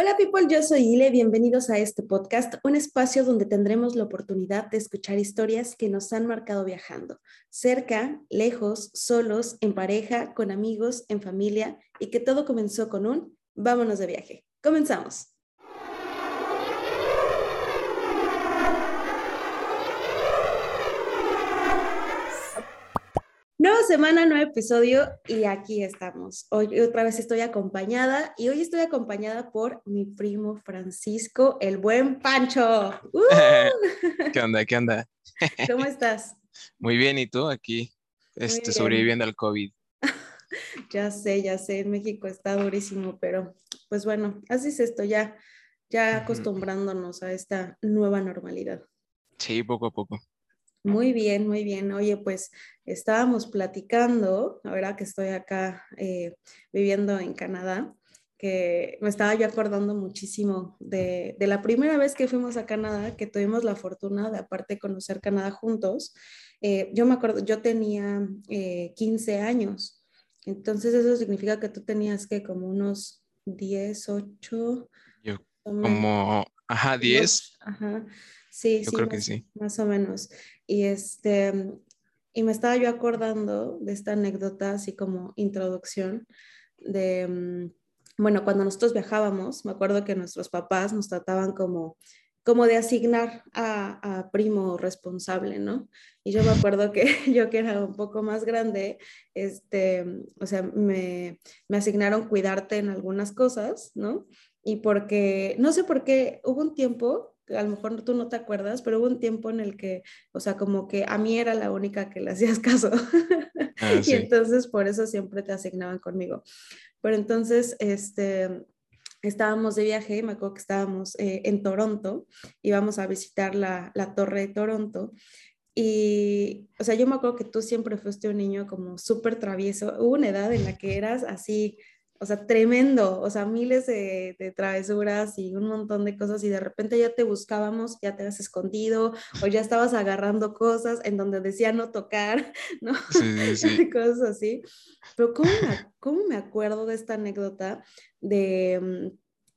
Hola people, yo soy Ile, bienvenidos a este podcast, un espacio donde tendremos la oportunidad de escuchar historias que nos han marcado viajando, cerca, lejos, solos, en pareja, con amigos, en familia y que todo comenzó con un vámonos de viaje. Comenzamos. Nueva semana, nuevo episodio y aquí estamos. Hoy otra vez estoy acompañada y hoy estoy acompañada por mi primo Francisco, el buen Pancho. ¡Uh! ¿Qué onda? ¿Qué onda? ¿Cómo estás? Muy bien, ¿y tú aquí? Este, sobreviviendo al COVID. ya sé, ya sé, en México está durísimo, pero pues bueno, así es esto, ya, ya acostumbrándonos a esta nueva normalidad. Sí, poco a poco. Muy bien, muy bien. Oye, pues estábamos platicando, ahora que estoy acá eh, viviendo en Canadá, que me estaba yo acordando muchísimo de, la primera vez que fuimos a Canadá, que tuvimos la fortuna de aparte conocer Canadá juntos. Eh, yo me acuerdo, yo tenía 15 eh, años, entonces eso significa que tú tenías que como unos 10, 8. Yo como, ajá, 10. Ajá. Sí, yo sí, creo más, que sí. Más o menos. Y este, y me estaba yo acordando de esta anécdota, así como introducción, de, mm, bueno, cuando nosotros viajábamos, me acuerdo que nuestros papás nos trataban como, como de asignar a, a primo responsable, ¿no? Y yo me acuerdo que yo que era un poco más grande, este, o sea, me, me asignaron cuidarte en algunas cosas, ¿no? Y porque, no sé por qué, hubo un tiempo a lo mejor tú no te acuerdas, pero hubo un tiempo en el que, o sea, como que a mí era la única que le hacías caso. Ah, y entonces por eso siempre te asignaban conmigo. Pero entonces, este, estábamos de viaje, me acuerdo que estábamos eh, en Toronto, íbamos a visitar la, la torre de Toronto. Y, o sea, yo me acuerdo que tú siempre fuiste un niño como súper travieso. Hubo una edad en la que eras así, o sea, tremendo, o sea, miles de, travesuras y un montón de cosas y de repente ya te buscábamos, ya te habías escondido o ya estabas agarrando cosas en donde decía no tocar, ¿no? Sí, sí. cosas así. Pero ¿cómo me, ¿cómo me acuerdo de esta anécdota de,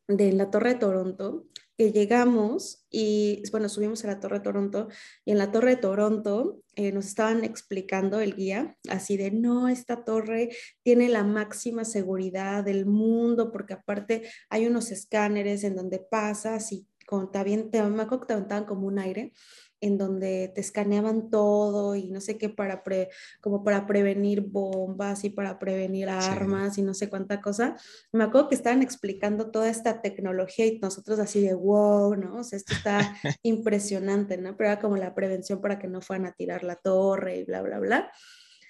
mm, de la Torre de Toronto? Llegamos y, bueno, subimos a la Torre de Toronto y en la Torre de Toronto eh, nos estaban explicando el guía, así de, no, esta torre tiene la máxima seguridad del mundo porque aparte hay unos escáneres en donde pasas y con, también te, me acuerdo que te aventaban como un aire en donde te escaneaban todo y no sé qué para pre, como para prevenir bombas y para prevenir armas y no sé cuánta cosa. Me acuerdo que estaban explicando toda esta tecnología y nosotros así de wow, ¿no? O sea, esto está impresionante, ¿no? Pero era como la prevención para que no fueran a tirar la torre y bla, bla, bla.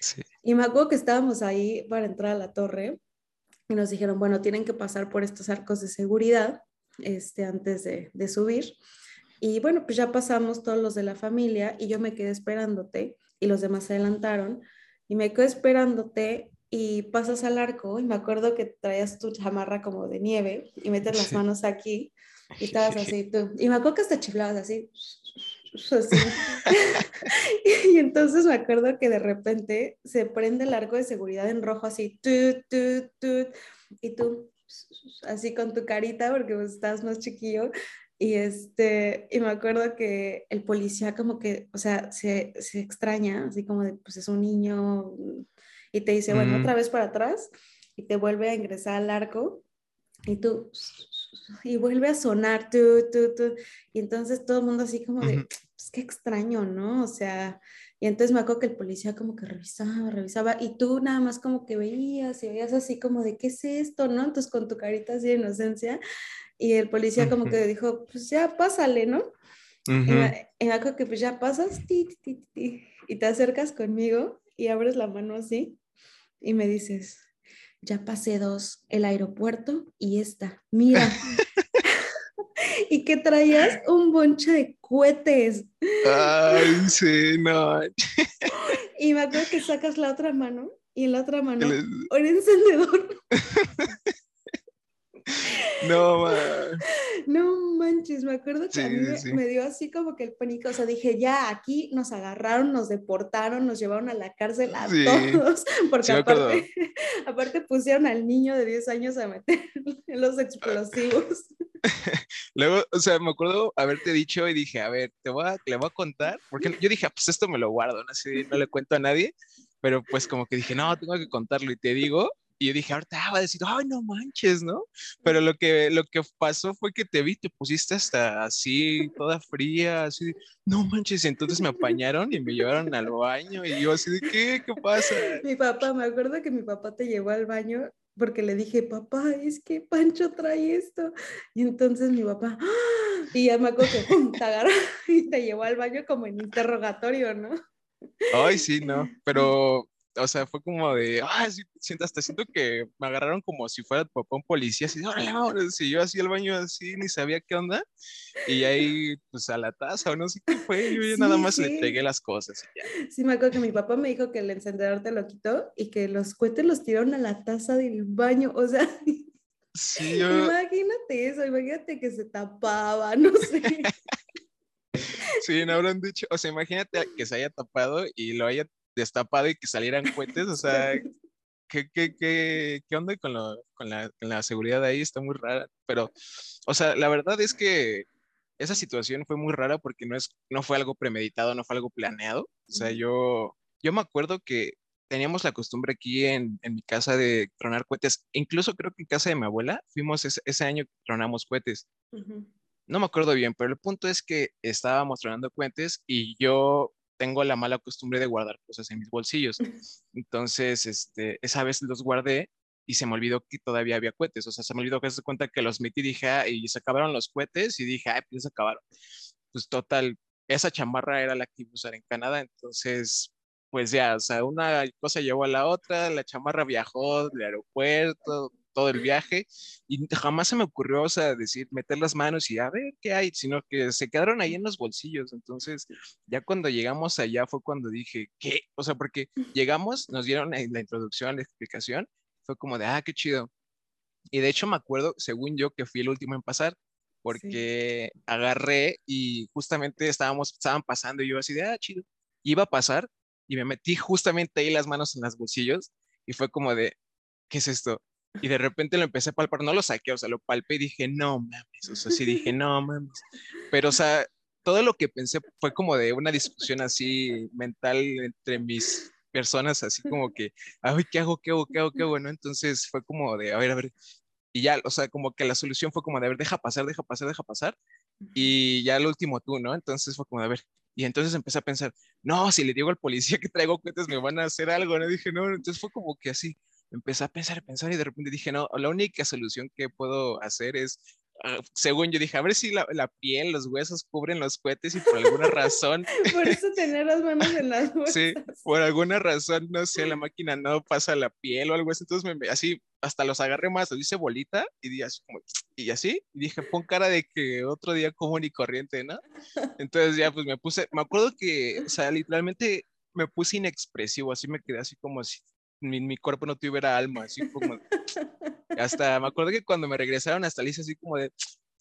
Sí. Y me acuerdo que estábamos ahí para entrar a la torre y nos dijeron, bueno, tienen que pasar por estos arcos de seguridad este, antes de, de subir. Y bueno, pues ya pasamos todos los de la familia y yo me quedé esperándote y los demás se adelantaron y me quedé esperándote y pasas al arco y me acuerdo que traías tu chamarra como de nieve y metes las manos aquí y estabas así tú. Y me acuerdo que hasta chiflabas así. así. y entonces me acuerdo que de repente se prende el arco de seguridad en rojo así, tut, tut, tut, y tú así con tu carita porque pues, estás más chiquillo y, este, y me acuerdo que el policía como que, o sea, se, se extraña, así como de, pues es un niño, y te dice, bueno, otra vez para atrás, y te vuelve a ingresar al arco, y tú, y vuelve a sonar, tú, tú, tú, y entonces todo el mundo así como de, pues qué extraño, ¿no? O sea, y entonces me acuerdo que el policía como que revisaba, revisaba, y tú nada más como que veías y veías así como de, ¿qué es esto, no? Entonces con tu carita así de inocencia, y el policía como que dijo, pues ya pásale, ¿no? y, me, acuerdo que pues ya pasas y te acercas conmigo y abres la mano así y me dices, ya pasé dos, el aeropuerto y esta, mira. y que traías un bonche de cohetes. Ay, sí, no. y me acuerdo que sacas la otra mano y en la otra mano un encendedor. No, No manches, me acuerdo que a mí me, dio así como que el pánico, o sea, dije, ya aquí nos agarraron, nos deportaron, nos llevaron a la cárcel a todos, porque aparte, aparte pusieron al niño de 10 años a meter los explosivos. Luego, o sea, me acuerdo haberte dicho y dije, a ver, te voy a, le voy a contar, porque yo dije, ah, pues esto me lo guardo, ¿no? Así, no le cuento a nadie, pero pues como que dije, no, tengo que contarlo y te digo, y yo dije, ahorita va a decir, ay, no manches, ¿no? Pero lo que, lo que pasó fue que te vi, te pusiste hasta así, toda fría, así, no manches, y entonces me apañaron y me llevaron al baño y yo así de, ¿qué? ¿Qué pasa? Mi papá, me acuerdo que mi papá te llevó al baño porque le dije, papá, es que Pancho trae esto. Y entonces mi papá, ¡ah! y ya me acuerdo que ¡pum! te agarró y te llevó al baño como en interrogatorio, ¿no? Ay, sí, no, pero o sea, fue como de, ah, sí, hasta siento que me agarraron como si fuera tu papá un policía, así, órale, si yo hacía el baño así, ni sabía qué onda, y ahí, pues a la taza, o no sé qué fue, yo nada más le pegué las cosas. Y ya. Sí, me acuerdo que mi papá me dijo que el encendedor te lo quitó y que los cohetes los tiraron a la taza del baño, o sea, sí, yo... imagínate eso, imagínate que se tapaba, no sé. Sí, no habrán dicho, o sea, imagínate que se haya tapado y lo haya destapado y que salieran cohetes, o sea, ¿qué, qué, qué, qué onda con, lo, con, la, con, la, seguridad ahí? Está muy rara, pero, o sea, la verdad es que esa situación fue muy rara porque no, es, no fue algo premeditado, no fue algo planeado, o sea, yo, yo me acuerdo que teníamos la costumbre aquí en, en, mi casa de tronar cohetes. Incluso creo que en casa de mi abuela fuimos ese, ese año que tronamos cohetes. Uh -huh. No me acuerdo bien, pero el punto es que estábamos tronando cohetes y yo tengo la mala costumbre de guardar cosas en mis bolsillos. Entonces, este, esa vez los guardé y se me olvidó que todavía había cohetes. O sea, se me olvidó que se cuenta que los metí y dije, ah, y se acabaron los cohetes y dije, ay, pues se acabaron. Pues total, esa chamarra era la que iba a usar en Canadá. Entonces, pues ya, o sea, una cosa llevó a la otra, la chamarra viajó del aeropuerto, todo el viaje y jamás se me ocurrió, o sea, decir, meter las manos y a ver qué hay, sino que se quedaron ahí en los bolsillos. Entonces, ya cuando llegamos allá fue cuando dije, ¿qué? O sea, porque llegamos, nos dieron la introducción, la explicación, fue como de, ah, qué chido. Y de hecho me acuerdo, según yo, que fui el último en pasar, porque sí. agarré y justamente estábamos, estaban pasando y yo así de, ah, chido. Iba a pasar y me metí justamente ahí las manos en los bolsillos y fue como de, ¿qué es esto? Y de repente lo empecé a palpar, no lo saqué, o sea, lo palpé y dije, no mames, o sea, sí dije, no mames. Pero, o sea, todo lo que pensé fue como de una discusión así mental entre mis personas, así como que, ay, ¿qué hago? ¿Qué hago? ¿Qué hago? ¿Qué hago? ¿No? Entonces fue como de, a ver, a ver. Y ya, o sea, como que la solución fue como de, a ver, deja pasar, deja pasar, deja pasar. Y ya el último tú, ¿no? Entonces fue como de, a ver. Y entonces empecé a pensar, no, si le digo al policía que traigo cuentas me van a hacer algo, ¿no? dije, no, entonces fue como que así, empecé a pensar, a pensar y de repente dije, no, la única solución que puedo hacer es, uh, según yo dije, a ver si la, la, piel, los huesos cubren los cohetes y por alguna razón... por eso tener las manos en las bolsas. Sí, por alguna razón, no sé, la máquina no pasa la piel o algo así, entonces me, así hasta los agarré más, lo hice bolita y, así, como, y así, y dije, pon cara de que otro día común y corriente, ¿no? Entonces ya pues me puse, me acuerdo que, o sea, literalmente me puse inexpresivo, así me quedé así como si mi, mi, cuerpo no tuviera alma, así como, hasta me acuerdo que cuando me regresaron hasta hice así como de,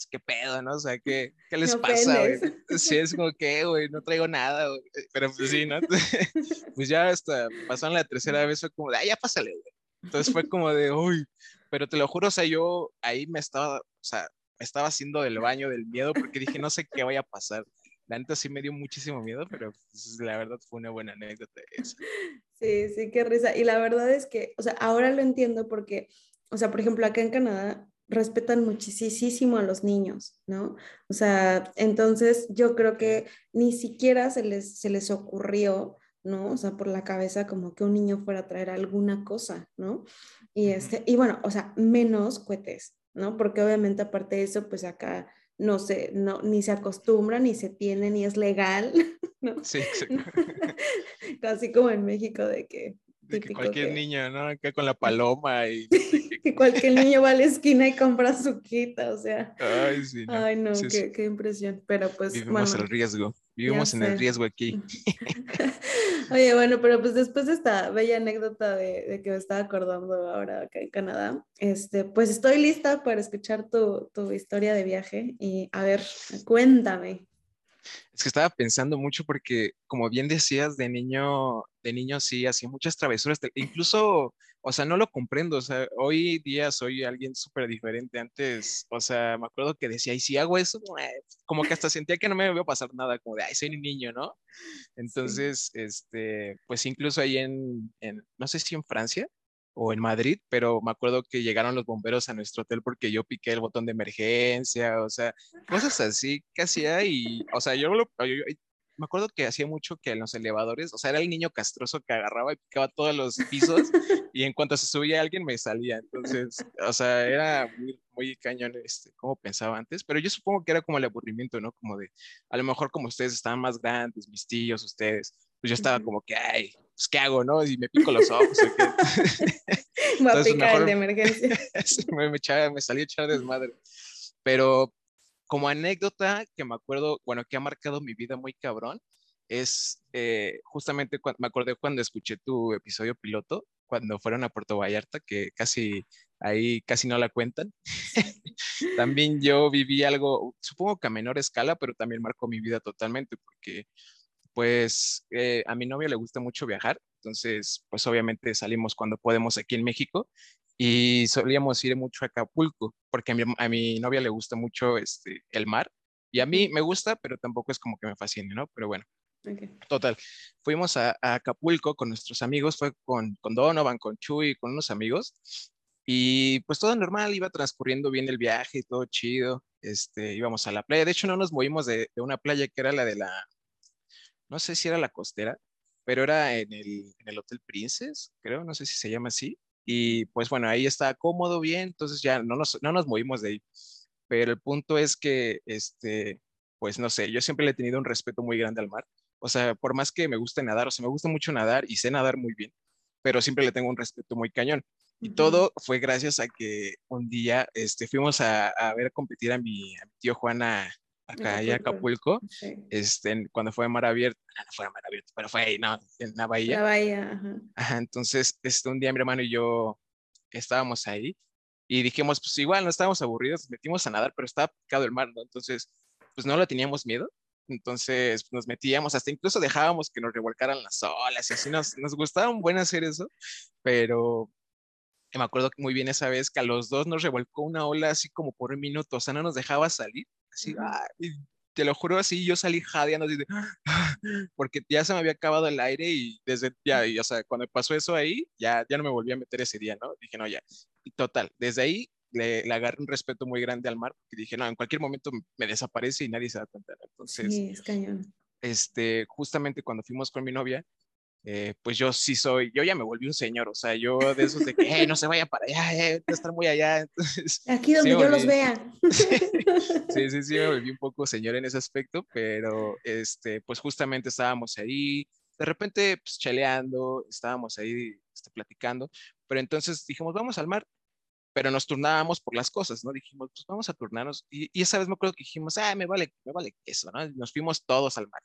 qué pedo, ¿no? O sea, ¿qué, qué les pasa, güey? Sí, es como que, güey, no traigo nada, güey. Pero pues sí, ¿no? pues ya hasta pasaron la tercera vez, fue como de, ah, ya pásale, güey. Entonces fue como de, uy, pero te lo juro, o sea, yo ahí me estaba, o sea, me estaba haciendo del baño del miedo porque dije, no sé qué vaya a pasar. La neta sí me dio muchísimo miedo, pero pues, la verdad fue una buena anécdota esa. Sí, sí, qué risa. Y la verdad es que, o sea, ahora lo entiendo porque, o sea, por ejemplo, acá en Canadá respetan muchísimo a los niños, ¿no? O sea, entonces yo creo que ni siquiera se les, se les ocurrió, ¿no? O sea, por la cabeza como que un niño fuera a traer alguna cosa, ¿no? Y, este, y bueno, o sea, menos cohetes, ¿no? Porque obviamente aparte de eso, pues acá no se, no, ni se acostumbra, ni se tiene, ni es legal, ¿no? Sí, exacto. Casi como en México de que... De que cualquier que, niño, ¿no? Acá con la paloma y... que cualquier niño va a la esquina y compra su quita, o sea... Ay, sí, no. Ay, no, sí, qué, sí. qué, impresión, pero pues... Vivimos bueno, el riesgo, vivimos en el riesgo aquí. Oye, bueno, pero pues después de esta bella anécdota de, que me estaba acordando ahora acá en Canadá, este, pues estoy lista para escuchar tu, tu historia de viaje y a ver, cuéntame. Es que estaba pensando mucho porque, como bien decías, de niño, de niño sí, hacía muchas travesuras. Incluso, o sea, no lo comprendo. O sea, hoy día soy alguien súper diferente. Antes, o sea, me acuerdo que decía, y si hago eso, como que hasta sentía que no me iba a pasar nada, como de, ay, soy un niño, ¿no? Entonces, este, pues incluso ahí en, en, no sé si en Francia, o en Madrid, pero me acuerdo que llegaron los bomberos a nuestro hotel porque yo piqué el botón de emergencia, o sea, cosas así que hacía y, o sea, yo, me acuerdo que hacía mucho que en los elevadores, o sea, era el niño castroso que agarraba y picaba todos los pisos y en cuanto se subía alguien me salía, entonces, o sea, era muy, muy cañón este, como pensaba antes, pero yo supongo que era como el aburrimiento, ¿no? Como de, a lo mejor como ustedes estaban más grandes, mis tíos, ustedes, pues yo estaba como que, ay, pues, ¿qué hago, no? Y me pico los ojos. Voy a picar el de emergencia. me, me, echaba, me salí a echar desmadre. Pero como anécdota que me acuerdo, bueno, que ha marcado mi vida muy cabrón, es eh, justamente cuando, me acordé cuando escuché tu episodio piloto, cuando fueron a Puerto Vallarta, que casi ahí casi no la cuentan. también yo viví algo, supongo que a menor escala, pero también marcó mi vida totalmente, porque pues eh, a mi novia le gusta mucho viajar, entonces pues obviamente salimos cuando podemos aquí en México y solíamos ir mucho a Acapulco, porque a mi, novia le gusta mucho este, el mar y a mí me gusta, pero tampoco es como que me fascine, ¿no? Pero bueno. Total, fuimos a, Acapulco con nuestros amigos, fue con, con Donovan, con Chuy, con unos amigos, y pues todo normal, iba transcurriendo bien el viaje, todo chido, este, íbamos a la playa, de hecho no nos movimos de, de una playa que era la de la, no sé si era la costera, pero era en el, en el Hotel Princess, creo, no sé si se llama así. Y pues bueno, ahí está cómodo, bien, entonces ya no nos, no nos movimos de ahí. Pero el punto es que, este, pues no sé, yo siempre le he tenido un respeto muy grande al mar. O sea, por más que me guste nadar, o sea, me gusta mucho nadar y sé nadar muy bien, pero siempre le tengo un respeto muy cañón. Y todo fue gracias a que un día este, fuimos a, a ver competir a mi, a mi tío Juana acá en Acapulco, este, cuando fue a Mar Abierto, ah, no fue a Mar Abierto, pero fue ahí, no, en la bahía. La bahía, ajá. entonces, este, un día mi hermano y yo estábamos ahí y dijimos, pues igual no estábamos aburridos, metimos a nadar, pero estaba picado el mar, ¿no? Entonces, pues no le teníamos miedo. Entonces nos metíamos, hasta incluso dejábamos que nos revolcaran las olas y así nos, nos gustaba un buen hacer eso, pero me acuerdo muy bien esa vez que a los dos nos revolcó una ola así como por un minuto, o sea, no nos dejaba salir Así, te lo juro, así yo salí jadeando así de, porque ya se me había acabado el aire y desde ya, y, o sea, cuando pasó eso ahí, ya, ya no me volví a meter ese día, ¿no? Dije, no, ya. Y total, desde ahí le, le, agarré un respeto muy grande al mar, porque dije, no, en cualquier momento me desaparece y nadie se da cuenta. Entonces, sí, es cañón. Este, justamente cuando fuimos con mi novia, eh, pues yo sí soy, yo ya me volví un señor, o sea, yo de esos de que, hey, no se vaya para allá, eh, estar muy allá. Entonces, Aquí donde yo los vea. Sí, sí, sí, me volví un poco señor en ese aspecto, pero este, pues justamente estábamos ahí, de repente, pues chaleando, estábamos ahí este, platicando, pero entonces dijimos, vamos al mar, pero nos turnábamos por las cosas, ¿no? Dijimos, pues vamos a turnarnos, y, y esa vez me acuerdo que dijimos, ah, me vale, me vale eso, ¿no? nos fuimos todos al mar.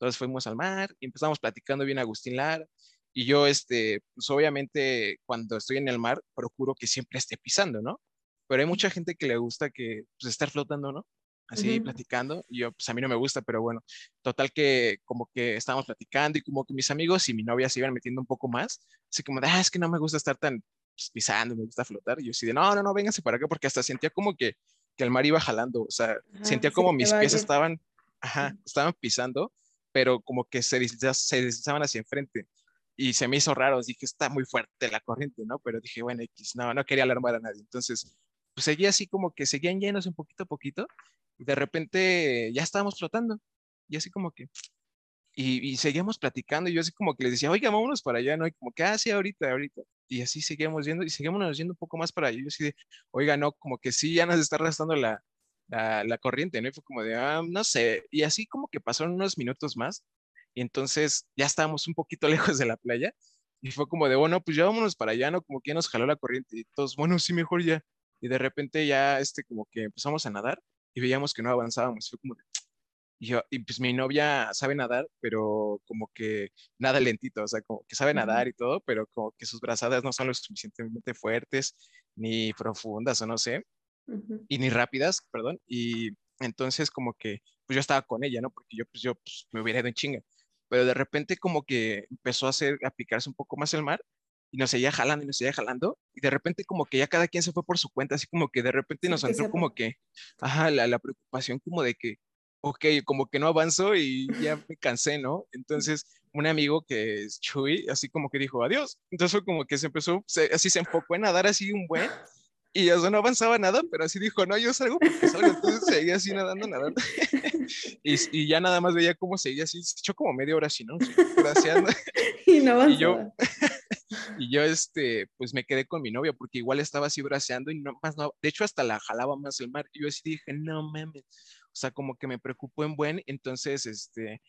Entonces fuimos al mar y empezamos platicando bien Agustín Lara. Y yo, este, pues obviamente cuando estoy en el mar, procuro que siempre esté pisando, ¿no? Pero hay mucha gente que le gusta que, pues, estar flotando, ¿no? Así platicando. Y yo, pues a mí no me gusta, pero bueno, total que como que estábamos platicando y como que mis amigos y mi novia se iban metiendo un poco más. Así como de, ah, es que no me gusta estar tan pues, pisando, me gusta flotar. Y yo así de, no, no, no, vénganse para acá, porque hasta sentía como que, que el mar iba jalando. O sea, sentía como mis pies estaban, ajá, estaban pisando pero como que se, se deslizaban hacia enfrente. Y se me hizo raro, dije, está muy fuerte la corriente, ¿no? Pero dije, bueno, X, no, no quería alarmar a nadie. Entonces, pues seguía así como que seguían llenos un poquito a poquito, y de repente ya estábamos flotando, y así como que, y, y, seguíamos platicando, y yo así como que les decía, oiga, vámonos para allá, ¿no? Y como que, ah, sí, ahorita, ahorita. Y así seguíamos yendo, y seguíamos yendo un poco más para allá. Y yo así de, oiga, no, como que sí, ya nos está arrastrando la, la, corriente, ¿no? Y fue como de, ah, no sé, y así como que pasaron unos minutos más, y entonces ya estábamos un poquito lejos de la playa, y fue como de, bueno, pues ya vámonos para allá, ¿no? Como que nos jaló la corriente, y todos, bueno, sí, mejor ya, y de repente ya, este, como que empezamos a nadar, y veíamos que no avanzábamos, fue como de, y, yo, y pues mi novia sabe nadar, pero como que nada lentito, o sea, como que sabe nadar y todo, pero como que sus brazadas no son lo suficientemente fuertes ni profundas o no sé y ni rápidas, perdón, y entonces como que pues yo estaba con ella, ¿no? Porque yo, pues yo pues, me hubiera ido en chinga. Pero de repente como que empezó a hacer, a picarse un poco más el mar y nos seguía jalando y nos seguía jalando y de repente como que ya cada quien se fue por su cuenta, así como que de repente nos entró como que, ajá, la, la, preocupación como de que, ok, como que no avanzo y ya me cansé, ¿no? Entonces un amigo que es Chuy, así como que dijo adiós, entonces como que se empezó, así se enfocó en nadar así un buen y eso no avanzaba nada, pero así dijo, no, yo salgo porque salgo. Entonces seguía así nadando, nadando. y, y, ya nada más veía cómo seguía así, se echó como media hora así, ¿no? Braceando. y no avanzaba. Y yo, y yo, este, pues me quedé con mi novia porque igual estaba así braceando y no más, no, de hecho hasta la jalaba más el mar. Y yo así dije, no mames. O sea, como que me preocupó en buen. Entonces, este,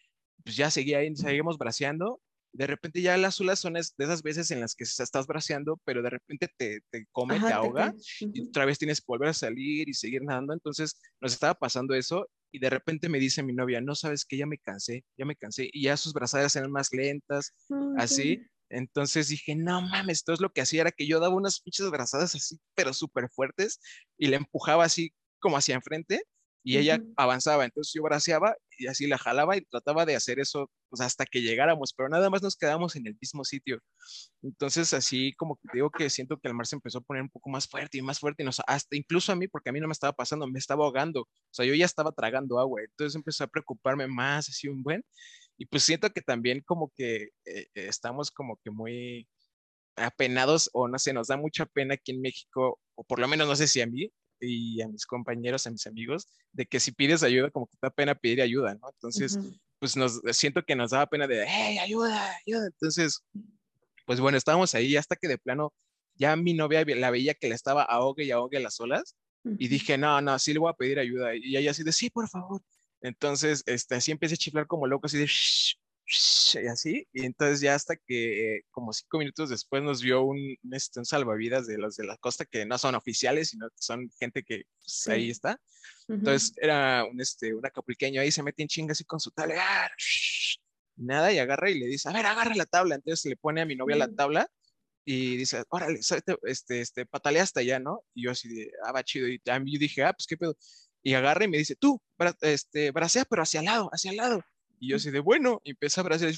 pues ya seguía ahí, seguimos braceando de repente ya las olas son de esas veces en las que estás braceando, pero de repente te, te come, te ahoga y otra vez tienes que volver a salir y seguir nadando. Entonces nos estaba pasando eso y de repente me dice mi novia, no sabes que ya me cansé, ya me cansé y ya sus brazadas eran más lentas, así. Entonces dije, no mames, esto es lo que hacía, era que yo daba unas pinches brazadas así, pero súper fuertes y la empujaba así como hacia enfrente y ella avanzaba, entonces yo braceaba y así la jalaba y trataba de hacer eso pues, hasta que llegáramos, pero nada más nos quedamos en el mismo sitio. Entonces así como que digo que siento que el mar se empezó a poner un poco más fuerte y más fuerte, y nos, hasta incluso a mí, porque a mí no me estaba pasando, me estaba ahogando, o sea, yo ya estaba tragando agua, entonces empezó a preocuparme más, así un buen, y pues siento que también como que eh, estamos como que muy apenados o no sé, nos da mucha pena aquí en México, o por lo menos no sé si a mí, y a mis compañeros, a mis amigos, de que si pides ayuda, como que te da pena pedir ayuda, ¿no? Entonces, pues nos, siento que nos daba pena de, hey, ayuda, ayuda. Entonces, pues bueno, estábamos ahí hasta que de plano ya mi novia la veía que le estaba ahogue y ahogue las olas y dije, no, no, sí le voy a pedir ayuda. Y ella así de, sí, por favor. Entonces, este, así empecé a chiflar como loco, así de, shh, y así, y entonces ya hasta que como cinco minutos después nos vio un, este, un salvavidas de los de la costa que no son oficiales, sino que son gente que pues, ahí está. Entonces era un, este, un acapulqueño ahí, se mete en chinga así con su tabla, ¡ah! nada, y agarra y le dice, a ver, agarra la tabla. Entonces le pone a mi novia la tabla y dice, órale, este, este, patalea hasta allá, ¿no? Y yo así de, ah, va chido. Y yo dije, ah, pues qué pedo. Y agarra y me dice, tú, este, bracea, pero hacia el lado, hacia el lado. Y yo así de, bueno, y empecé a abrazar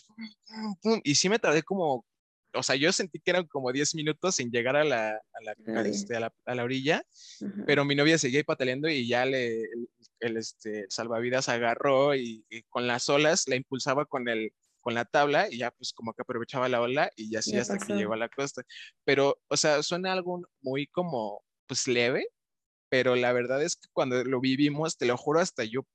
y sí me tardé como, o sea, yo sentí que eran como 10 minutos sin llegar a la, a la, este, a la, a la orilla, pero mi novia seguía ahí pataleando y ya le, el, este, salvavidas agarró y, con las olas la impulsaba con el, con la tabla y ya pues como que aprovechaba la ola y ya así hasta que llegó a la costa. Pero, o sea, suena algo muy como, pues leve, pero la verdad es que cuando lo vivimos, te lo juro, hasta yo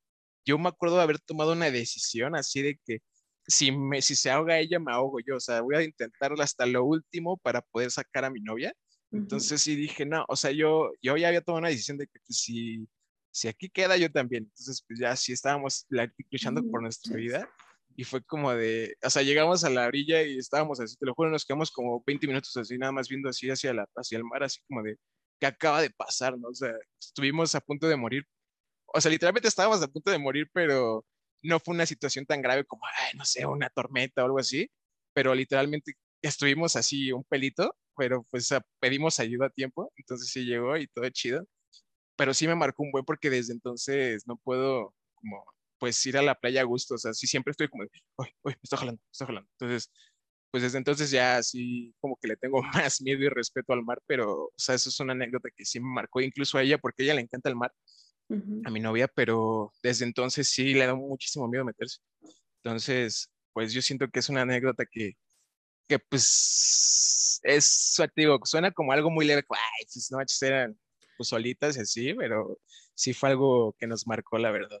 yo me acuerdo de haber tomado una decisión así de que si, me, si se ahoga ella, me ahogo yo, o sea, voy a intentarlo hasta lo último para poder sacar a mi novia. Entonces sí dije, no, o sea, yo, yo ya había tomado una decisión de que pues, si, si aquí queda, yo también. Entonces, pues ya sí estábamos luchando por nuestra vida. Y fue como de, o sea, llegamos a la orilla y estábamos así, te lo juro, nos quedamos como 20 minutos así, nada más viendo así hacia, la, hacia el mar, así como de, ¿qué acaba de pasar? ¿no? O sea, estuvimos a punto de morir o sea, literalmente estábamos a punto de morir, pero no fue una situación tan grave como, ay, no sé, una tormenta o algo así, pero literalmente estuvimos así un pelito, pero pues pedimos ayuda a tiempo, entonces sí llegó y todo chido, pero sí me marcó un buen porque desde entonces no puedo como pues ir a la playa a gusto, o sea, sí siempre estoy como, uy, uy, me estoy jalando, me estoy jalando, entonces pues desde entonces ya así como que le tengo más miedo y respeto al mar, pero, o sea, eso es una anécdota que sí me marcó incluso a ella porque a ella le encanta el mar a mi novia, pero desde entonces sí le da muchísimo miedo meterse. Entonces, pues yo siento que es una anécdota que, que pues es, digo, suena como algo muy leve, ay, sus noches eran pues solitas y así, pero sí fue algo que nos marcó la verdad.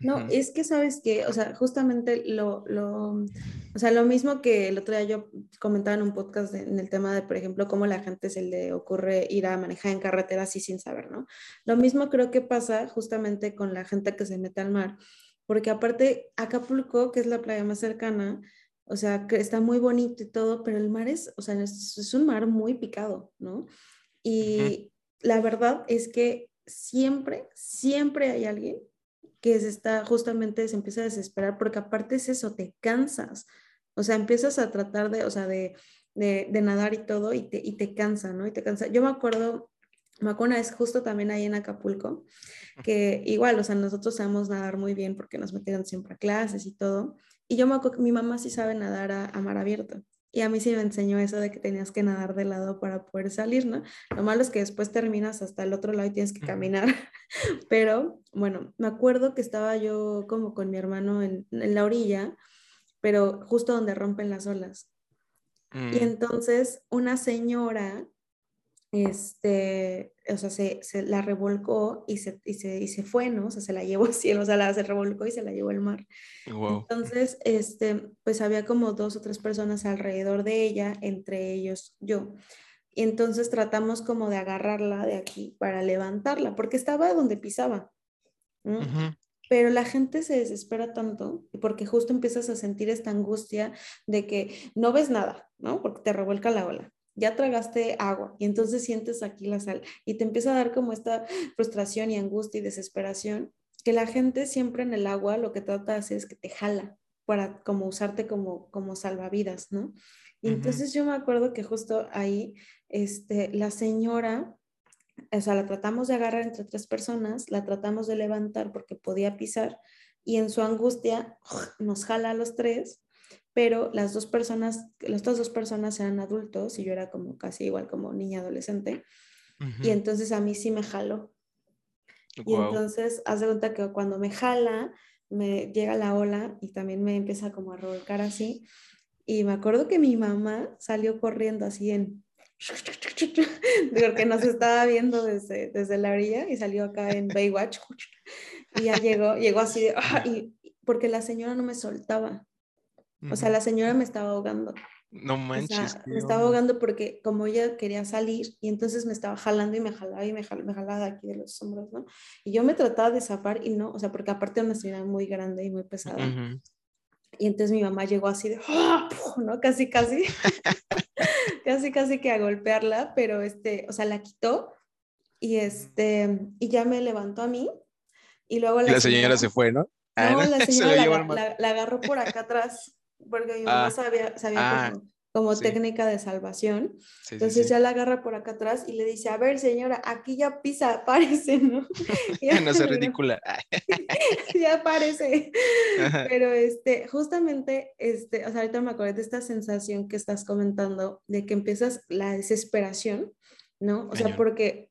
No, es que sabes que, o sea, justamente lo, lo, o sea, lo mismo que el otro día yo comentaba en un podcast en el tema de, por ejemplo, cómo la gente se le ocurre ir a manejar en carretera así sin saber, ¿no? Lo mismo creo que pasa justamente con la gente que se mete al mar, porque aparte Acapulco, que es la playa más cercana, o sea, que está muy bonito y todo, pero el mar es, o sea, es, un mar muy picado, ¿no? Y la verdad es que siempre, siempre hay alguien que se está justamente, se empieza a desesperar, porque aparte es eso, te cansas, o sea, empiezas a tratar de, o sea, de, de, nadar y todo y te, y te cansa, ¿no? Y te cansa. Yo me acuerdo me acuerdo vez justo también ahí en Acapulco, que igual, o sea, nosotros sabemos nadar muy bien porque nos metieron siempre a clases y todo. Y yo me acuerdo que mi mamá sí sabe nadar a, a mar abierto. Y a mí sí me enseñó eso de que tenías que nadar de lado para poder salir, ¿no? Lo malo es que después terminas hasta el otro lado y tienes que caminar. Pero bueno, me acuerdo que estaba yo como con mi hermano en, en la orilla, pero justo donde rompen las olas. Y Mm, entonces una señora este, o sea, se, se la revolcó y se, y, se, y se fue, ¿no? O sea, se la llevó así, o sea, la, se revolcó y se la llevó al mar. wow. Entonces, este, pues había como dos o tres personas alrededor de ella, entre ellos yo. Y entonces tratamos como de agarrarla de aquí para levantarla, porque estaba donde pisaba. Pero la gente se desespera tanto porque justo empiezas a sentir esta angustia de que no ves nada, ¿no? Porque te revuelca la ola. Ya tragaste agua y entonces sientes aquí la sal y te empieza a dar como esta frustración y angustia y desesperación que la gente siempre en el agua lo que trata de hacer es que te jala para como usarte como, como salvavidas, ¿no? Y entonces yo me acuerdo que justo ahí, este, la señora o sea, la tratamos de agarrar entre tres personas, la tratamos de levantar porque podía pisar y en su angustia nos jala a los tres, pero las dos personas, estas dos personas eran adultos y yo era como casi igual como niña adolescente y entonces a mí sí me jaló. Y entonces, haz de cuenta que cuando me jala, me llega la ola y también me empieza como a revolcar así. Y me acuerdo que mi mamá salió corriendo así en... Porque nos estaba viendo desde, desde la orilla y salió acá en Baywatch. Y ya llegó, llegó así de... ¡ah! y, porque la señora no me soltaba. O sea, la señora me estaba ahogando. No O manches. sea, qué me estaba ahogando porque como ella quería salir y entonces me estaba jalando y me jalaba y me jalaba, me jalaba de aquí de los hombros, ¿no? Y yo me trataba de zafar y no, o sea, porque aparte era una señora muy grande y muy pesada. Ujú. Y entonces mi mamá llegó así de, ¡ah! ¿no? Casi, casi, casi, casi que a golpearla, pero este, o sea, la quitó y este, y ya me levantó a mí y luego la, la señora se fue, ¿no? Ah, no, la se señora lo la, la- la agarró por acá atrás, porque mi mamá Ah, sabía, sabía ah, como, como sí. técnica de salvación. Sí, Entonces sí. ya la agarra por acá atrás y le dice, a ver señora, aquí ya pisa, párese, ¿no? Ya, No sea ridícula. Ya parece. ajá. Pero este, justamente, este, o sea, ahorita me acordé de esta sensación que estás comentando, de que empiezas la desesperación, ¿no? O sea, porque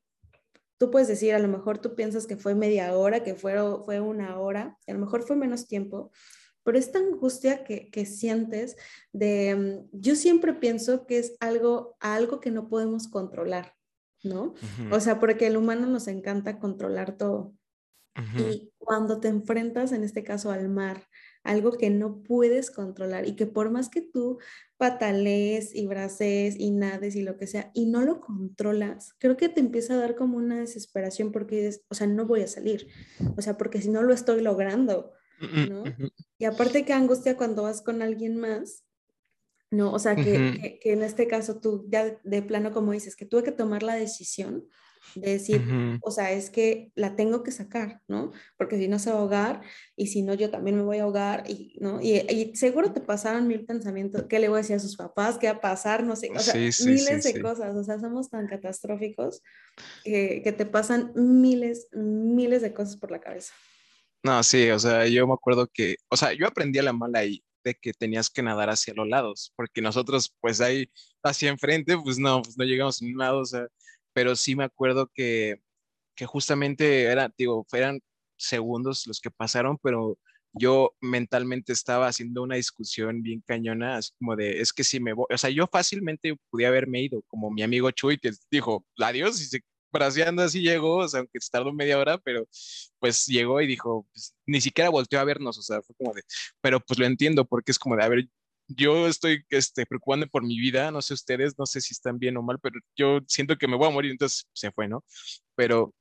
tú puedes decir, a lo mejor tú piensas que fue media hora, que fue, fue una hora, a lo mejor fue menos tiempo, pero esta angustia que, que sientes de, mm, yo siempre pienso que es algo, algo que no podemos controlar, ¿no? O sea, porque el humano nos encanta controlar todo. Y cuando te enfrentas, en este caso, al mar, algo que no puedes controlar y que por más que tú patalees y bracees y nades y lo que sea, y no lo controlas, creo que te empieza a dar como una desesperación porque es, o sea, no voy a salir, o sea, porque si no lo estoy logrando, Y aparte que angustia cuando vas con alguien más, ¿no? O sea, que, que, que en este caso tú ya de, de plano, como dices, que tuve que tomar la decisión de decir, Ujú. o sea, es que la tengo que sacar, ¿no? Porque si no se va a ahogar y si no yo también me voy a ahogar y, ¿no? Y, y seguro te pasaron mil pensamientos, ¿qué le voy a decir a sus papás? ¿Qué va a pasar? No sé, o sea, Sí, sí, miles sí, de cosas, o sea, somos tan catastróficos que, que te pasan miles, miles de cosas por la cabeza. No, sí, o sea, yo me acuerdo que, o sea, yo aprendí a la mala ahí de que tenías que nadar hacia los lados, porque nosotros, pues ahí hacia enfrente, pues no, pues no llegamos a ningún lado, o sea, pero sí me acuerdo que, que justamente era, digo, eran segundos los que pasaron, pero yo mentalmente estaba haciendo una discusión bien cañona, así como de, es que si me voy, o sea, yo fácilmente podía haberme ido, como mi amigo Chuy, que dijo, adiós, y se braceando así llegó, o sea, aunque se tardó media hora, pero pues llegó y dijo, pues, ni siquiera volteó a vernos, o sea, fue como de, pero pues lo entiendo, porque es como de, a ver, yo estoy este, preocupando por mi vida, no sé ustedes, no sé si están bien o mal, pero yo siento que me voy a morir, entonces se fue, ¿no? Pero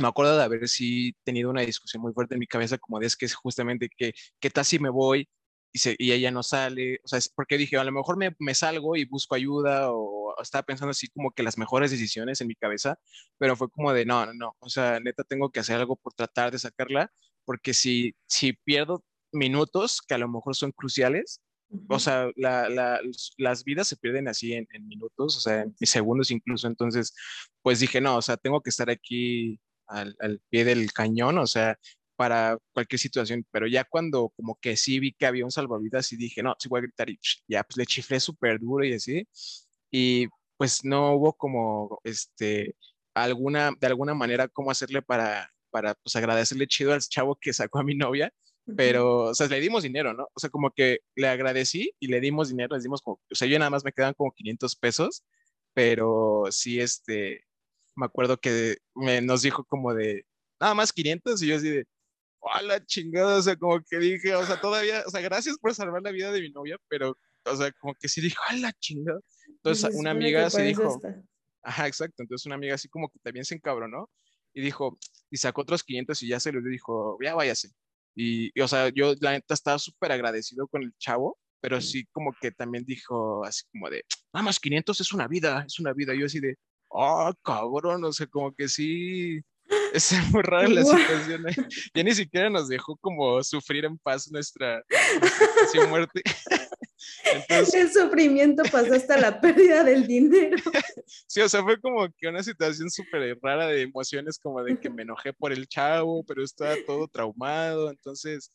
me acuerdo de haber sí tenido una discusión muy fuerte en mi cabeza, como de es que es justamente que, ¿qué tal si me voy y, se, y ella no sale? O sea, es porque dije, a lo mejor me, me salgo y busco ayuda o, estaba pensando así como que las mejores decisiones en mi cabeza, pero fue como de, no, no, no, o sea, neta tengo que hacer algo por tratar de sacarla, porque si, si pierdo minutos que a lo mejor son cruciales, o sea, las vidas se pierden así en, minutos, o sea, en segundos incluso. Entonces, pues dije, no, o sea, tengo que estar aquí al, pie del cañón, o sea, para cualquier situación. Pero ya cuando como que sí vi que había un salvavidas y dije, no, sí voy a gritar y ya, pues le chiflé súper duro y así. Y pues no hubo como, este, alguna, de alguna manera, cómo hacerle para, para, pues agradecerle chido al chavo que sacó a mi novia pero, o sea, le dimos dinero, ¿no? O sea, como que le agradecí y le dimos dinero, le dimos como, o sea, yo nada más me quedan como 500 pesos, pero sí, este, me acuerdo que me, nos dijo como de, nada más 500 y yo así de, hola chingada, o sea, como que dije, o sea, todavía, o sea, gracias por salvar la vida de mi novia, pero, o sea, como que sí dijo, hola chingada. Entonces, una amiga sí dijo, ajá, exacto, entonces una amiga así como que también se encabronó y dijo, y sacó otros 500 y ya se lo dijo, ya váyase. Y, o sea, yo la neta estaba súper agradecido con el chavo, pero sí como que también dijo así como de, nada más 500 es una vida, es una vida. yo así de, oh, cabrón, o sea, como que sí, es muy rara la situación. ¿eh? Ya ni siquiera nos dejó como sufrir en paz nuestra, nuestra muerte. Entonces, el sufrimiento pasó hasta la pérdida del dinero. Sí, o sea, fue como que una situación súper rara de emociones, como de que me enojé por el chavo, pero estaba todo traumado. Entonces,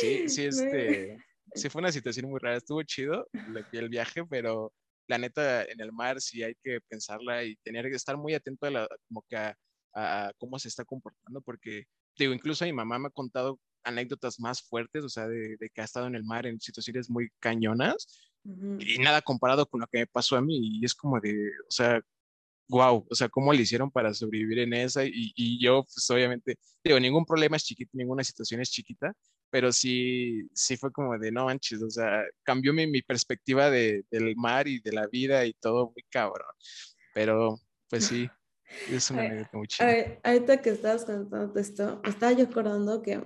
sí, sí, este, sí fue una situación muy rara. Estuvo chido el viaje, pero la neta, en el mar sí hay que pensarla y tener que estar muy atento a la, como que a, a cómo se está comportando, porque, digo, incluso mi mamá me ha contado anécdotas más fuertes, o sea, de, que ha estado en el mar en situaciones muy cañonas y nada comparado con lo que me pasó a mí. Y es como de, o sea, wow, o sea, ¿cómo le hicieron para sobrevivir en esa? Y, yo, pues obviamente, digo, ningún problema es chiquito, ninguna situación es chiquita, pero sí, sí fue como de, no manches, o sea, cambió mi, mi perspectiva de, del mar y de la vida y todo muy cabrón. Pero, pues sí, es una anécdota muy chida. Ahorita que estabas contando esto, estaba yo acordando que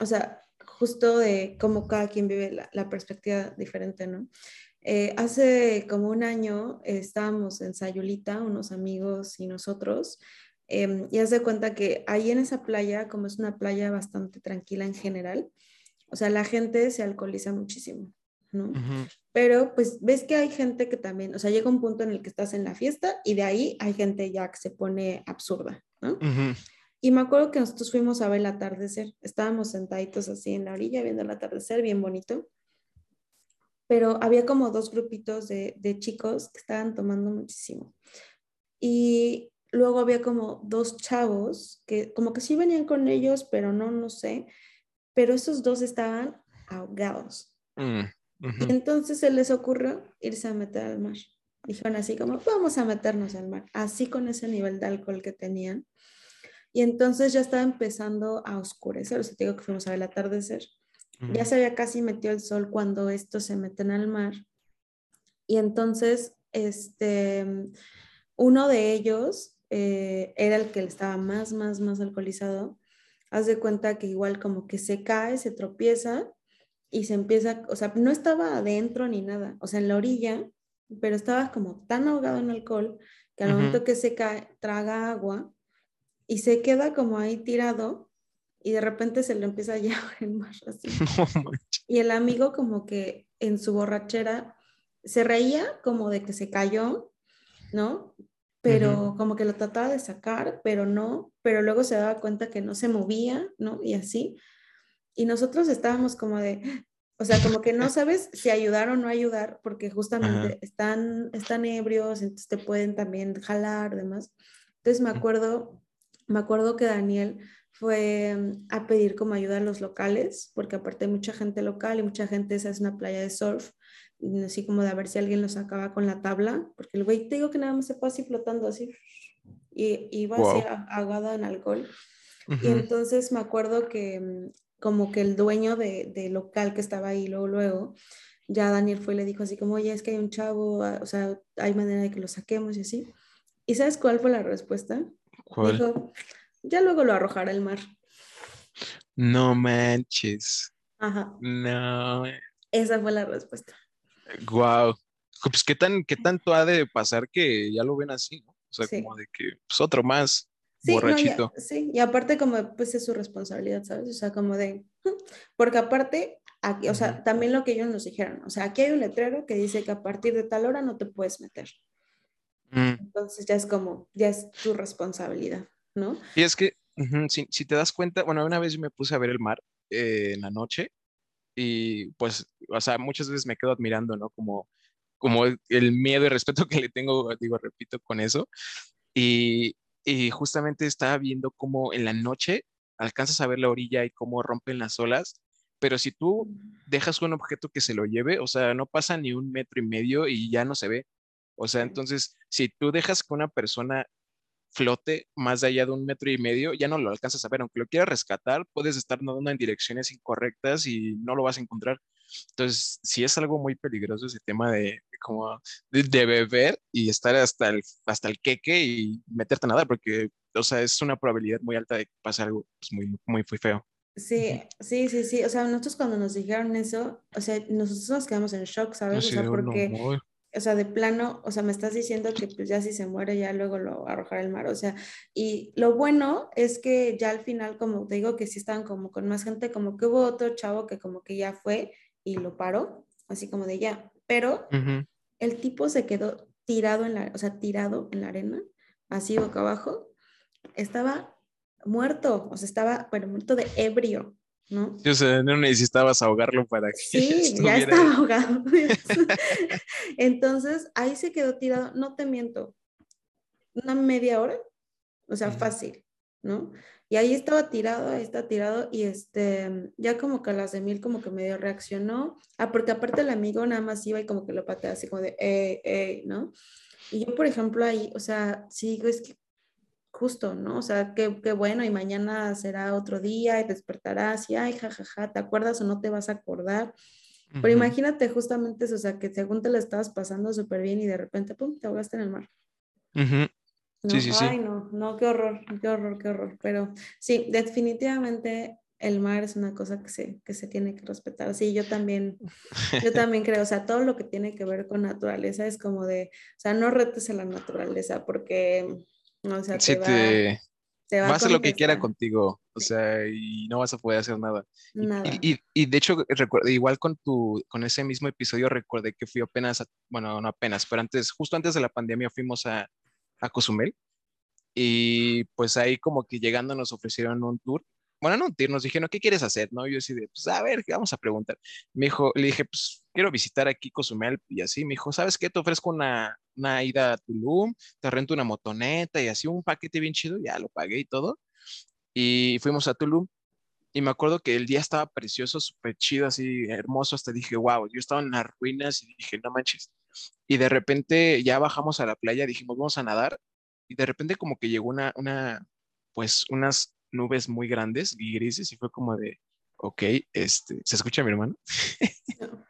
o sea, justo de cómo cada quien vive la, perspectiva diferente, ¿no? Eh, hace como un año estábamos en Sayulita, unos amigos y nosotros, em, y haz de cuenta que ahí en esa playa, como es una playa bastante tranquila en general, o sea, la gente se alcoholiza muchísimo, ¿no? Pero pues ves que hay gente que también, o sea, llega un punto en el que estás en la fiesta y de ahí hay gente ya que se pone absurda, ¿no? Y me acuerdo que nosotros fuimos a ver el atardecer. Estábamos sentaditos así en la orilla viendo el atardecer, bien bonito. Pero había como dos grupitos de, de chicos que estaban tomando muchísimo. Y luego había como dos chavos que como que sí venían con ellos, pero no, no sé. Pero esos dos estaban ahogados. Mm, entonces se les ocurrió irse a meter al mar. Dijeron así como, vamos a meternos al mar. Así con ese nivel de alcohol que tenían y entonces ya estaba empezando a oscurecer, o sea, te digo que fuimos a ver el atardecer. Ya se había casi metido el sol cuando estos se meten al mar. Y entonces, este, uno de ellos eh, era el que estaba más, más, más alcoholizado. Haz de cuenta que igual como que se cae, se tropieza y se empieza, o sea, no estaba adentro ni nada, o sea, en la orilla, pero estaba como tan ahogado en alcohol que al momento que se cae, traga agua y se queda como ahí tirado y de repente se le empieza a llevar el mar así. y el amigo como que en su borrachera se reía como de que se cayó, ¿no? Pero como que lo trataba de sacar, pero no, pero luego se daba cuenta que no se movía, ¿no? Y así. Y nosotros estábamos como de, o sea, como que no sabes si ayudar o no ayudar, porque justamente están, están ebrios, entonces te pueden también jalar, demás. Entonces me acuerdo me acuerdo que Daniel fue mm, a pedir como ayuda a los locales, porque aparte hay mucha gente local y mucha gente, esa es una playa de surf, así como de a ver si alguien lo sacaba con la tabla, porque el güey te digo que nada más se fue así flotando así, y iba así ahogado en alcohol. Y entonces me acuerdo que mm, como que el dueño de, de, local que estaba ahí luego, luego, ya Daniel fue y le dijo así como, oye, es que hay un chavo, ah, o sea, hay manera de que lo saquemos y así. ¿Y sabes cuál fue la respuesta? Dijo, ya luego lo arrojará el mar. No manches. Ajá. No. Esa fue la respuesta. Wow. Pues qué tan, qué tanto ha de pasar que ya lo ven así, ¿no? O sea, como de que, pues otro más. Borrachito. sí, y aparte como pues es su responsabilidad, ¿sabes? O sea, como de, porque aparte, aquí, o sea, también lo que ellos nos dijeron, o sea, aquí hay un letrero que dice que a partir de tal hora no te puedes meter. Mm. Entonces ya es como, ya es tu responsabilidad, ¿no? Y es que, si, si, te das cuenta, bueno, una vez me puse a ver el mar eh, en la noche y pues, o sea, muchas veces me quedo admirando, ¿no? Como, como el miedo y respeto que le tengo, digo, repito, con eso. Y, y justamente estaba viendo cómo en la noche alcanzas a ver la orilla y cómo rompen las olas, pero si tú dejas un objeto que se lo lleve, o sea, no pasa ni un metro y medio y ya no se ve. O sea, entonces, si tú dejas que una persona flote más allá de un metro y medio, ya no lo alcanzas a ver. Aunque lo quieras rescatar, puedes estar nadando en direcciones incorrectas y no lo vas a encontrar. Entonces, sí es algo muy peligroso ese tema de como de, beber y estar hasta el, hasta el queque y meterte a nadar, porque, o sea, es una probabilidad muy alta de que pase algo pues, muy, muy, muy feo. Sí, sí, sí, sí. O sea, nosotros cuando nos dijeron eso, o sea, nosotros nos quedamos en shock, ¿sabes? o sea, porque o sea, de plano, o sea, me estás diciendo que pues ya si se muere ya luego lo arrojará al mar, o sea, y lo bueno es que ya al final, como te digo, que sí estaban como con más gente, como que hubo otro chavo que como que ya fue y lo paró, así como de ya, pero el tipo se quedó tirado en la, o sea, tirado en la arena, así boca abajo, estaba muerto, o sea, estaba, bueno, muerto de ebrio, ¿no? Yo sé, no necesitabas ahogarlo para que. Sí, ya estaba ahogado. Entonces, ahí se quedó tirado, no te miento, una media hora, o sea, fácil, ¿no? Y ahí estaba tirado, ahí está tirado, y este, ya como que a las de mil como que medio reaccionó. Ah, porque aparte el amigo nada más iba y como que lo patea así como de, eh, eh, ¿no? Y yo, por ejemplo, ahí, o sea, sí es que justo, ¿no? O sea, qué, qué, bueno, y mañana será otro día y despertarás y, ay, jajaja, ¿te acuerdas o no te vas a acordar? Pero imagínate justamente eso, o sea, que según te la estabas pasando súper bien y de repente, pum, te ahogaste en el mar. Sí, sí. Ay, no, no, qué horror, qué horror, qué horror. Pero sí, definitivamente el mar es una cosa que se, que se tiene que respetar. Sí, yo también, yo también creo, o sea, todo lo que tiene que ver con naturaleza es como de, o sea, no retes a la naturaleza porque o sea, te, va, a hacer lo que quiera contigo, o sea, y no vas a poder hacer nada. Y, y, de hecho, recuerdo, igual con tu, con ese mismo episodio recordé que fui apenas, bueno, no apenas, pero antes, justo antes de la pandemia fuimos a, a Cozumel y pues ahí como que llegando nos ofrecieron un tour bueno, no, nos dijeron, ¿qué quieres hacer? ¿No? Yo así de, pues a ver, ¿qué vamos a preguntar? Me dijo, le dije, pues quiero visitar aquí Cozumel y así. Me dijo, ¿sabes qué? Te ofrezco una, una ida a Tulum, te rento una motoneta y así un paquete bien chido, ya lo pagué y todo. Y fuimos a Tulum y me acuerdo que el día estaba precioso, súper chido, así hermoso. Hasta dije, wow, yo estaba en las ruinas y dije, no manches. Y de repente ya bajamos a la playa, dijimos, vamos a nadar. Y de repente como que llegó una, una pues unas nubes muy grandes y grises y fue como de, ok, este, ¿se escucha mi hermano?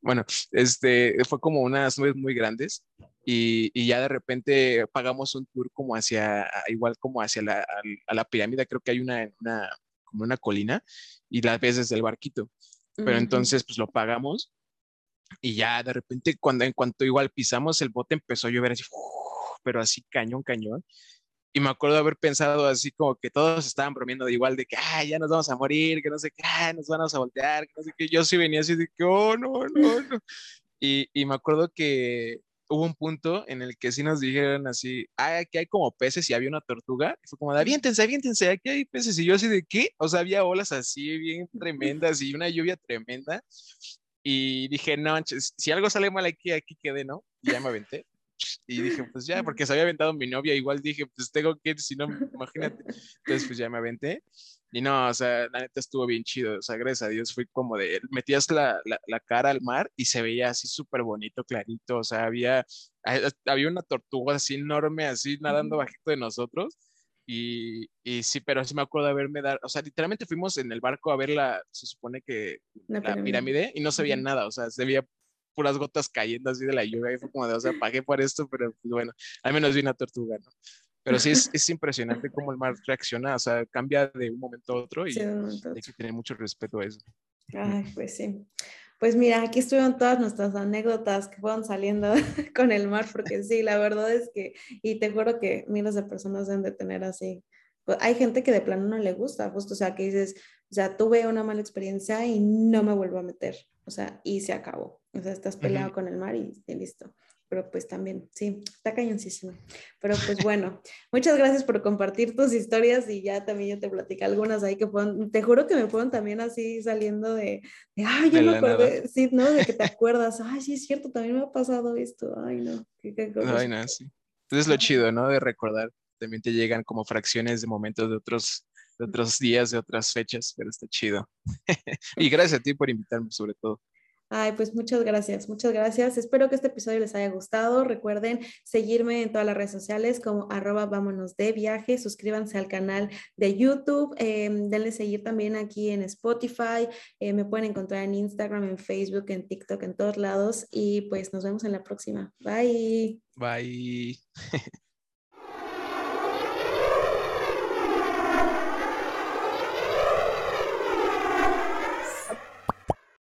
bueno, este, fue como unas nubes muy grandes y, y, ya de repente pagamos un tour como hacia, igual como hacia la, a, la pirámide, creo que hay una, una, como una colina y la ves desde el barquito. Pero entonces, pues lo pagamos y ya de repente, cuando en cuanto igual pisamos el bote, empezó a llover así, pero así cañón, cañón y me acuerdo haber pensado así como que todos estaban bromeando de igual de que, ay, ya nos vamos a morir, que no sé qué, ay, nos vamos a voltear, que no sé qué. Yo sí venía así de que, oh, no, no, no. Y, y me acuerdo que hubo un punto en el que sí nos dijeron así, ay, aquí hay como peces y había una tortuga. Y fue como, aviéntense, aviéntense, aquí hay peces. Y yo así de, ¿qué? O sea, había olas así bien tremendas y una lluvia tremenda. Y dije, no, si algo sale mal aquí, aquí quedé, ¿no? Y ya me aventé. Y dije, pues ya, porque se había aventado mi novia, igual dije, pues tengo que si no, imagínate. Entonces, pues ya me aventé. Y no, o sea, la neta estuvo bien chido. O sea, gracias a Dios fue como de, metías la, la, la cara al mar y se veía así súper bonito, clarito. O sea, había, había una tortuga así enorme, así nadando bajito de nosotros. Y, y, sí, pero sí me acuerdo de haberme dado, o sea, literalmente fuimos en el barco a ver la, se supone que la, pirámide y no se veía nada, o sea, se veía puras gotas cayendo así de la lluvia y fue como de, o sea, pagué por esto, pero pues, bueno, al menos vi una tortuga, ¿no? Pero sí es, es impresionante cómo el mar reacciona, o sea, cambia de un momento a otro y hay que tener mucho respeto a eso. Ay, pues sí. Pues mira, aquí estuvieron todas nuestras anécdotas que fueron saliendo con el mar, porque sí, la verdad es que, y te juro que miles de personas deben de tener así. Pues, hay gente que de plano no le gusta, justo, o sea, que dices, o sea, tuve una mala experiencia y no me vuelvo a meter, o sea, y se acabó. O sea, estás peleado con el mar y, y listo pero pues también, sí, está cañoncísimo. Pero pues bueno, muchas gracias por compartir tus historias y ya también yo te platicé algunas ahí que fueron, te juro que me fueron también así saliendo de, ay, yo me acordé, sí, ¿no? De que te acuerdas, ay, sí es cierto, también me ha pasado esto, ay, no, qué, qué Ay, no, sí. Entonces lo chido, ¿no? De recordar, también te llegan como fracciones de momentos de otros de otros días, de otras fechas, pero está chido. y gracias a ti por invitarme sobre todo. Ay, pues muchas gracias, muchas gracias. Espero que este episodio les haya gustado. Recuerden seguirme en todas las redes sociales como arroba vámonos de viaje. Suscríbanse al canal de YouTube. Eh, denle seguir también aquí en Spotify. Eh, me pueden encontrar en Instagram, en Facebook, en TikTok, en todos lados. Y pues nos vemos en la próxima. Bye. Bye.